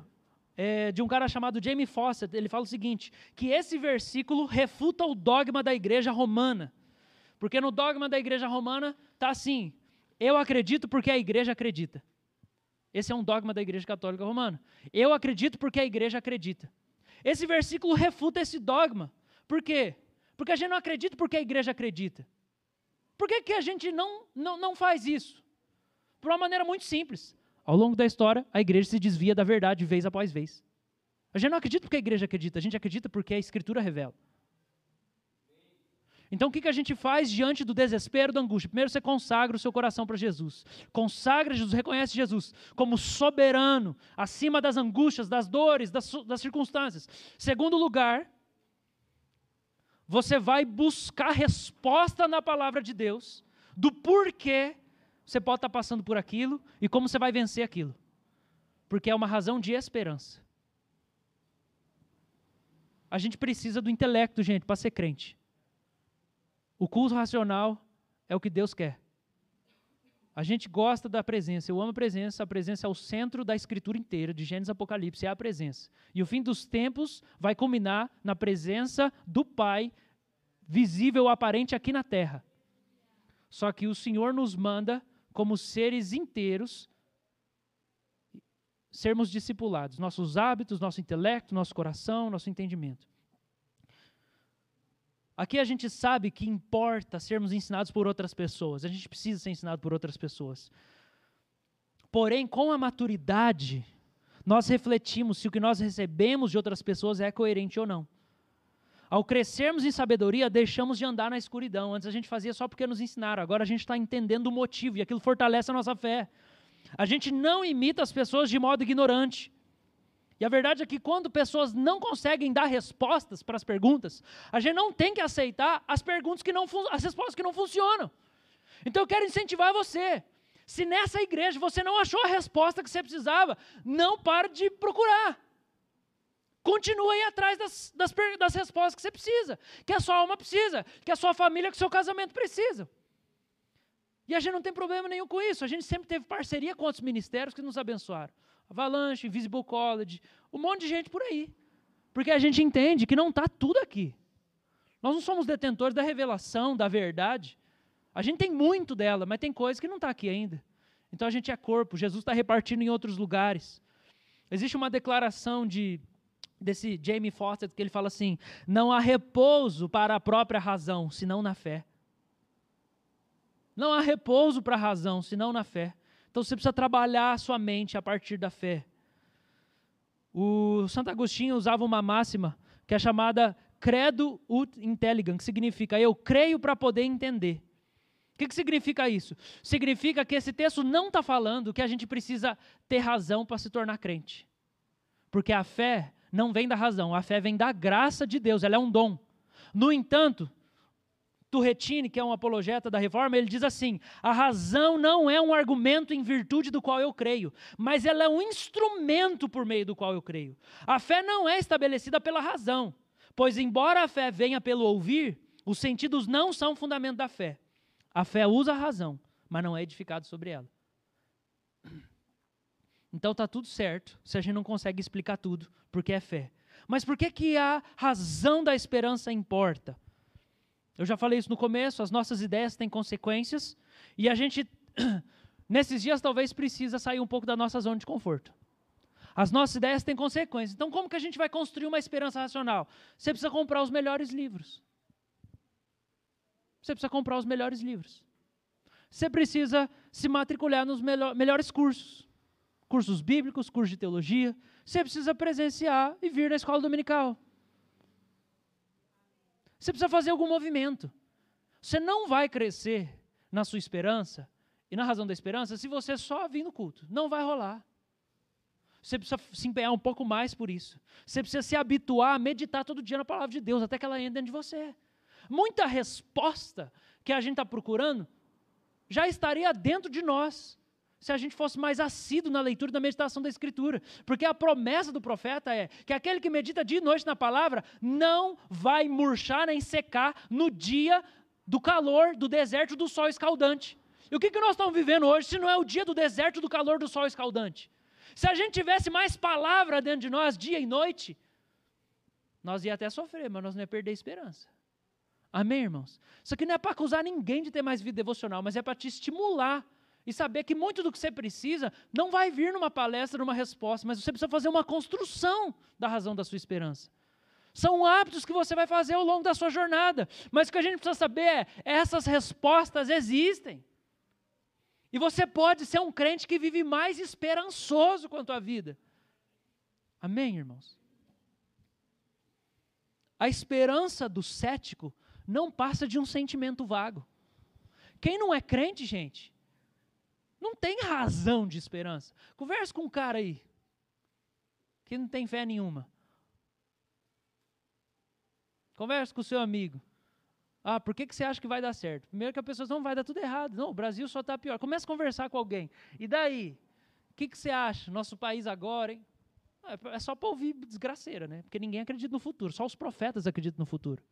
é, de um cara chamado Jamie Fawcett, ele fala o seguinte: que esse versículo refuta o dogma da igreja romana. Porque no dogma da igreja romana está assim: eu acredito porque a igreja acredita. Esse é um dogma da igreja católica romana. Eu acredito porque a igreja acredita. Esse versículo refuta esse dogma. Por quê? Porque a gente não acredita porque a igreja acredita. Por que, que a gente não, não, não faz isso? Por uma maneira muito simples. Ao longo da história, a igreja se desvia da verdade vez após vez. A gente não acredita porque a igreja acredita, a gente acredita porque a escritura revela. Então o que, que a gente faz diante do desespero, da angústia? Primeiro você consagra o seu coração para Jesus. Consagra Jesus, reconhece Jesus como soberano, acima das angústias, das dores, das, das circunstâncias. Segundo lugar, você vai buscar resposta na palavra de Deus do porquê você pode estar passando por aquilo e como você vai vencer aquilo. Porque é uma razão de esperança. A gente precisa do intelecto, gente, para ser crente. O culto racional é o que Deus quer. A gente gosta da presença, eu amo a presença, a presença é o centro da escritura inteira, de Gênesis Apocalipse, é a presença. E o fim dos tempos vai culminar na presença do Pai, visível, aparente aqui na terra. Só que o Senhor nos manda como seres inteiros, sermos discipulados, nossos hábitos, nosso intelecto, nosso coração, nosso entendimento. Aqui a gente sabe que importa sermos ensinados por outras pessoas, a gente precisa ser ensinado por outras pessoas. Porém, com a maturidade, nós refletimos se o que nós recebemos de outras pessoas é coerente ou não. Ao crescermos em sabedoria, deixamos de andar na escuridão. Antes a gente fazia só porque nos ensinaram, agora a gente está entendendo o motivo e aquilo fortalece a nossa fé. A gente não imita as pessoas de modo ignorante. E a verdade é que quando pessoas não conseguem dar respostas para as perguntas, a gente não tem que aceitar as perguntas que não as respostas que não funcionam. Então eu quero incentivar você. Se nessa igreja você não achou a resposta que você precisava, não pare de procurar. Continue aí atrás das, das, das respostas que você precisa, que a sua alma precisa, que a sua família, que o seu casamento precisa. E a gente não tem problema nenhum com isso. A gente sempre teve parceria com outros ministérios que nos abençoaram. Avalanche, Invisible College, um monte de gente por aí. Porque a gente entende que não está tudo aqui. Nós não somos detentores da revelação, da verdade. A gente tem muito dela, mas tem coisas que não está aqui ainda. Então a gente é corpo, Jesus está repartindo em outros lugares. Existe uma declaração de desse Jamie Foster que ele fala assim: não há repouso para a própria razão, senão na fé. Não há repouso para a razão, senão na fé. Então você precisa trabalhar a sua mente a partir da fé. O Santo Agostinho usava uma máxima que é chamada credo ut intelligam, que significa eu creio para poder entender. O que, que significa isso? Significa que esse texto não está falando que a gente precisa ter razão para se tornar crente. Porque a fé não vem da razão, a fé vem da graça de Deus, ela é um dom. No entanto, Turretini, que é um apologeta da reforma, ele diz assim: a razão não é um argumento em virtude do qual eu creio, mas ela é um instrumento por meio do qual eu creio. A fé não é estabelecida pela razão, pois, embora a fé venha pelo ouvir, os sentidos não são fundamento da fé. A fé usa a razão, mas não é edificado sobre ela. Então está tudo certo se a gente não consegue explicar tudo, porque é fé. Mas por que, que a razão da esperança importa? Eu já falei isso no começo, as nossas ideias têm consequências e a gente, nesses dias, talvez precisa sair um pouco da nossa zona de conforto. As nossas ideias têm consequências. Então, como que a gente vai construir uma esperança racional? Você precisa comprar os melhores livros. Você precisa comprar os melhores livros. Você precisa se matricular nos melhor, melhores cursos. Cursos bíblicos, cursos de teologia. Você precisa presenciar e vir na escola dominical. Você precisa fazer algum movimento. Você não vai crescer na sua esperança e na razão da esperança se você só vir no culto. Não vai rolar. Você precisa se empenhar um pouco mais por isso. Você precisa se habituar a meditar todo dia na palavra de Deus, até que ela entre dentro de você. Muita resposta que a gente está procurando já estaria dentro de nós se a gente fosse mais assíduo na leitura e na meditação da Escritura. Porque a promessa do profeta é que aquele que medita dia e noite na palavra não vai murchar nem secar no dia do calor, do deserto, do sol escaldante. E o que, que nós estamos vivendo hoje se não é o dia do deserto, do calor, do sol escaldante? Se a gente tivesse mais palavra dentro de nós, dia e noite, nós ia até sofrer, mas nós não ia perder a esperança. Amém, irmãos? Isso aqui não é para acusar ninguém de ter mais vida devocional, mas é para te estimular e saber que muito do que você precisa não vai vir numa palestra, numa resposta, mas você precisa fazer uma construção da razão da sua esperança. São hábitos que você vai fazer ao longo da sua jornada. Mas o que a gente precisa saber é: essas respostas existem. E você pode ser um crente que vive mais esperançoso quanto à vida. Amém, irmãos? A esperança do cético não passa de um sentimento vago. Quem não é crente, gente, não tem razão de esperança. Converse com um cara aí que não tem fé nenhuma. Converse com o seu amigo. Ah, por que, que você acha que vai dar certo? Primeiro que a pessoa não vai dar tudo errado. Não, o Brasil só está pior. Comece a conversar com alguém. E daí? O que, que você acha? Nosso país agora, hein? É, é só para ouvir desgraceira, né? Porque ninguém acredita no futuro. Só os profetas acreditam no futuro.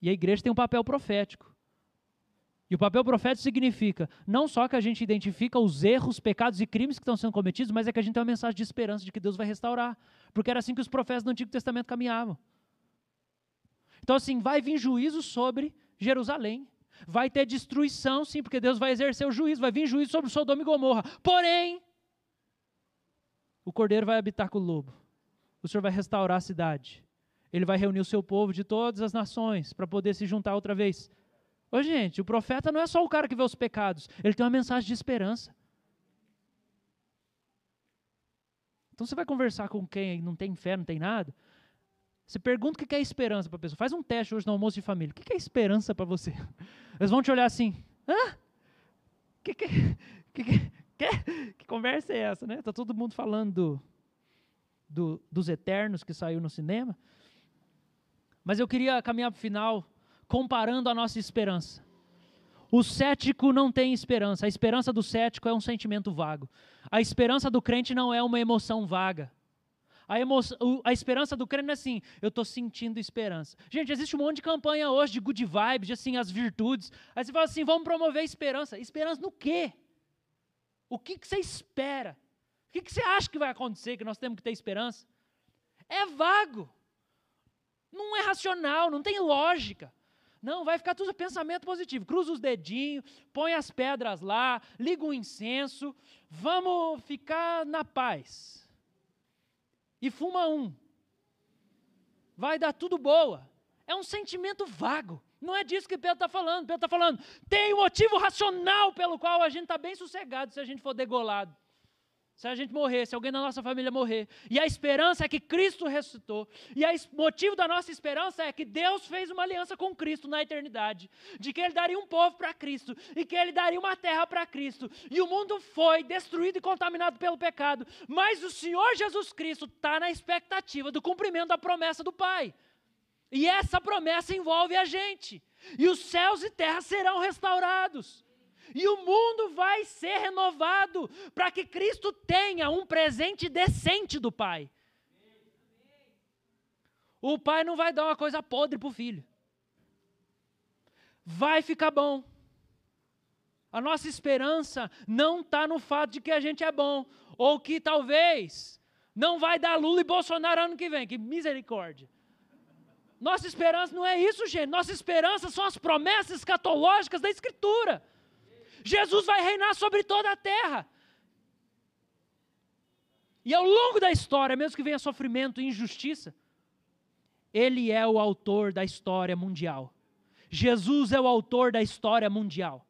E a igreja tem um papel profético. E o papel profético significa não só que a gente identifica os erros, pecados e crimes que estão sendo cometidos, mas é que a gente tem uma mensagem de esperança de que Deus vai restaurar. Porque era assim que os profetas do Antigo Testamento caminhavam. Então, assim, vai vir juízo sobre Jerusalém. Vai ter destruição, sim, porque Deus vai exercer o juízo. Vai vir juízo sobre Sodoma e Gomorra. Porém, o cordeiro vai habitar com o lobo. O Senhor vai restaurar a cidade. Ele vai reunir o seu povo de todas as nações para poder se juntar outra vez. Ô, gente, o profeta não é só o cara que vê os pecados, ele tem uma mensagem de esperança. Então você vai conversar com quem não tem fé, não tem nada. Você pergunta o que é esperança para a pessoa. Faz um teste hoje no almoço de família. O que é esperança para você? Eles vão te olhar assim. Hã? Que, que, que, que, que, conversa é essa, né? Tá todo mundo falando do, do, dos Eternos que saiu no cinema. Mas eu queria caminhar para o final comparando a nossa esperança. O cético não tem esperança. A esperança do cético é um sentimento vago. A esperança do crente não é uma emoção vaga. A, a esperança do crente é assim, eu estou sentindo esperança. Gente, existe um monte de campanha hoje de good vibes, de assim, as virtudes. Aí você fala assim, vamos promover esperança. Esperança no quê? O que, que você espera? O que, que você acha que vai acontecer, que nós temos que ter esperança? É vago. Não é racional, não tem lógica. Não, vai ficar tudo pensamento positivo. Cruza os dedinhos, põe as pedras lá, liga o incenso, vamos ficar na paz. E fuma um. Vai dar tudo boa. É um sentimento vago. Não é disso que Pedro está falando. Pedro está falando, tem um motivo racional pelo qual a gente está bem sossegado se a gente for degolado se a gente morrer, se alguém da nossa família morrer. E a esperança é que Cristo ressuscitou. E o motivo da nossa esperança é que Deus fez uma aliança com Cristo na eternidade. De que Ele daria um povo para Cristo. E que Ele daria uma terra para Cristo. E o mundo foi destruído e contaminado pelo pecado. Mas o Senhor Jesus Cristo está na expectativa do cumprimento da promessa do Pai. E essa promessa envolve a gente. E os céus e terra serão restaurados e o mundo vai ser renovado para que Cristo tenha um presente decente do Pai. O pai não vai dar uma coisa podre para o filho. Vai ficar bom. A nossa esperança não está no fato de que a gente é bom, ou que talvez não vai dar Lula e Bolsonaro ano que vem. Que misericórdia. Nossa esperança não é isso, gente. Nossa esperança são as promessas escatológicas da Escritura. Jesus vai reinar sobre toda a terra. E ao longo da história, mesmo que venha sofrimento e injustiça, ele é o autor da história mundial. Jesus é o autor da história mundial.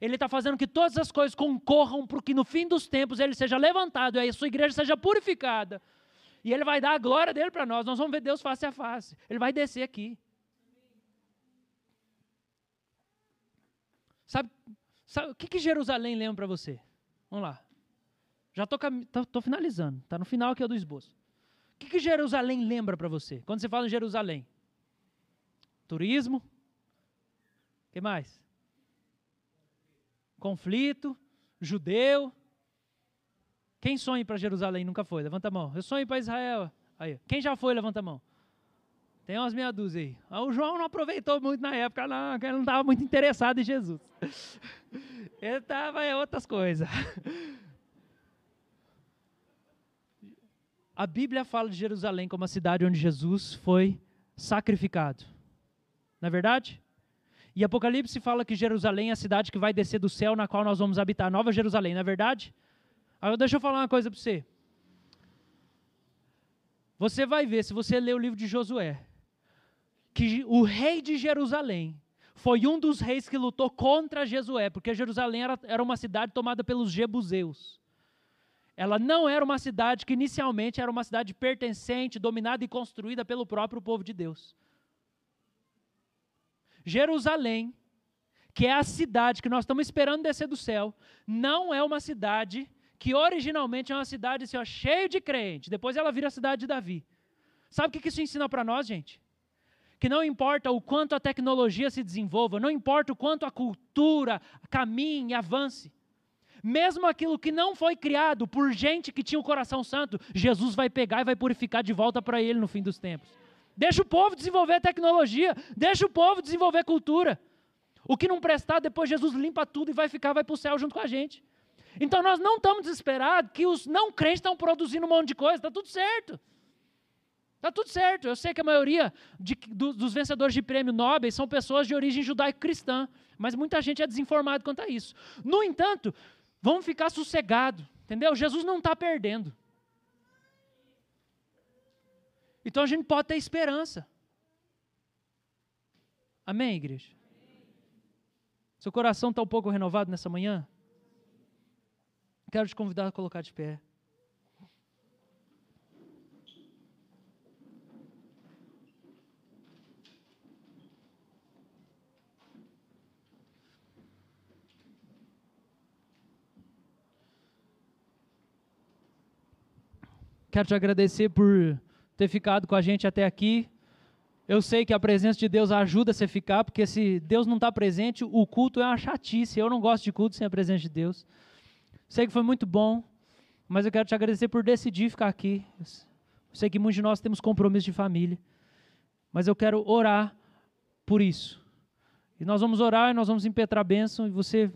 Ele está fazendo que todas as coisas concorram para que no fim dos tempos ele seja levantado e a sua igreja seja purificada. E ele vai dar a glória dele para nós. Nós vamos ver Deus face a face. Ele vai descer aqui. Sabe, Sabe, o que, que Jerusalém lembra para você? Vamos lá. Já estou finalizando. Está no final aqui do esboço. O que, que Jerusalém lembra para você? Quando você fala em Jerusalém? Turismo. O que mais? Conflito. Judeu. Quem sonha para Jerusalém nunca foi? Levanta a mão. Eu sonho para Israel. Aí. Quem já foi? Levanta a mão. Tem umas meia dúzia aí. Ah, o João não aproveitou muito na época, não, ele não estava muito interessado em Jesus. Ele estava em outras coisas. A Bíblia fala de Jerusalém como a cidade onde Jesus foi sacrificado. Não é verdade? E Apocalipse fala que Jerusalém é a cidade que vai descer do céu, na qual nós vamos habitar, Nova Jerusalém, não é verdade? Agora deixa eu falar uma coisa para você. Você vai ver, se você ler o livro de Josué, que o rei de Jerusalém foi um dos reis que lutou contra Jesué, porque Jerusalém era, era uma cidade tomada pelos jebuseus. Ela não era uma cidade que inicialmente era uma cidade pertencente, dominada e construída pelo próprio povo de Deus. Jerusalém, que é a cidade que nós estamos esperando descer do céu, não é uma cidade que originalmente é uma cidade assim, ó, cheia de crente. Depois ela vira a cidade de Davi. Sabe o que isso ensina para nós, gente? Que não importa o quanto a tecnologia se desenvolva, não importa o quanto a cultura caminhe e avance, mesmo aquilo que não foi criado por gente que tinha o coração santo, Jesus vai pegar e vai purificar de volta para ele no fim dos tempos. Deixa o povo desenvolver tecnologia, deixa o povo desenvolver cultura. O que não prestar, depois Jesus limpa tudo e vai ficar, vai para o céu junto com a gente. Então nós não estamos desesperados que os não crentes estão produzindo um monte de coisa, está tudo certo. Está tudo certo. Eu sei que a maioria de, do, dos vencedores de prêmio Nobel são pessoas de origem judaico-cristã, mas muita gente é desinformada quanto a isso. No entanto, vamos ficar sossegados, entendeu? Jesus não está perdendo. Então a gente pode ter esperança. Amém, igreja? Seu coração está um pouco renovado nessa manhã? Quero te convidar a colocar de pé. Quero te agradecer por ter ficado com a gente até aqui. Eu sei que a presença de Deus ajuda você a ficar, porque se Deus não está presente, o culto é uma chatice. Eu não gosto de culto sem a presença de Deus. Sei que foi muito bom, mas eu quero te agradecer por decidir ficar aqui. Eu sei que muitos de nós temos compromisso de família, mas eu quero orar por isso. E nós vamos orar e nós vamos impetrar a bênção e você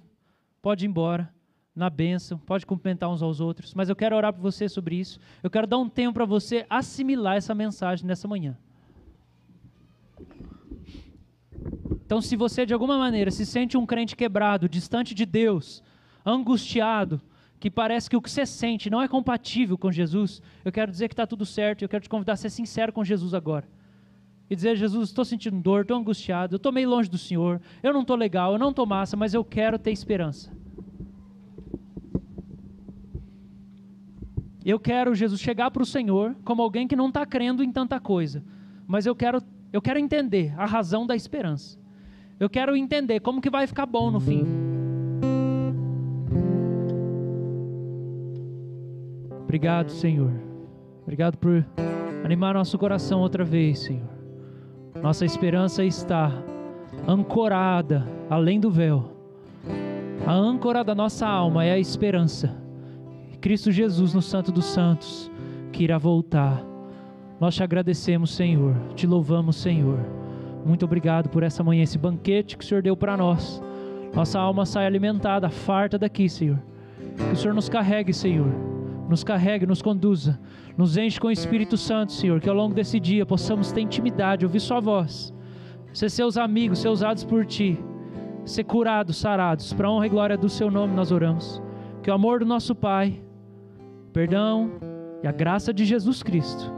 pode ir embora na bênção, pode cumprimentar uns aos outros, mas eu quero orar por você sobre isso. Eu quero dar um tempo para você assimilar essa mensagem nessa manhã. Então, se você de alguma maneira se sente um crente quebrado, distante de Deus, angustiado, que parece que o que você sente não é compatível com Jesus, eu quero dizer que está tudo certo. Eu quero te convidar a ser sincero com Jesus agora. E dizer: Jesus, estou sentindo dor, estou angustiado, eu estou meio longe do Senhor, eu não estou legal, eu não estou massa, mas eu quero ter esperança. Eu quero, Jesus, chegar para o Senhor como alguém que não está crendo em tanta coisa, mas eu quero, eu quero entender a razão da esperança. Eu quero entender como que vai ficar bom no fim. Obrigado, Senhor. Obrigado por animar nosso coração outra vez, Senhor. Nossa esperança está ancorada além do véu. A âncora da nossa alma é a esperança. Cristo Jesus no Santo dos Santos, que irá voltar. Nós te agradecemos, Senhor. Te louvamos, Senhor. Muito obrigado por essa manhã, esse banquete que o Senhor deu para nós. Nossa alma sai alimentada, farta daqui, Senhor. Que o Senhor nos carregue, Senhor nos carregue, nos conduza, nos enche com o Espírito Santo, Senhor, que ao longo desse dia possamos ter intimidade, ouvir Sua voz, ser seus amigos, ser usados por Ti, ser curados, sarados, para honra e glória do Seu nome nós oramos. Que o amor do nosso Pai, perdão e a graça de Jesus Cristo,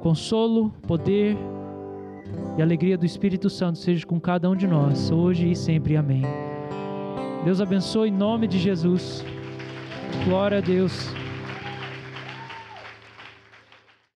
consolo, poder e alegria do Espírito Santo seja com cada um de nós, hoje e sempre. Amém. Deus abençoe em nome de Jesus. Glória a Deus.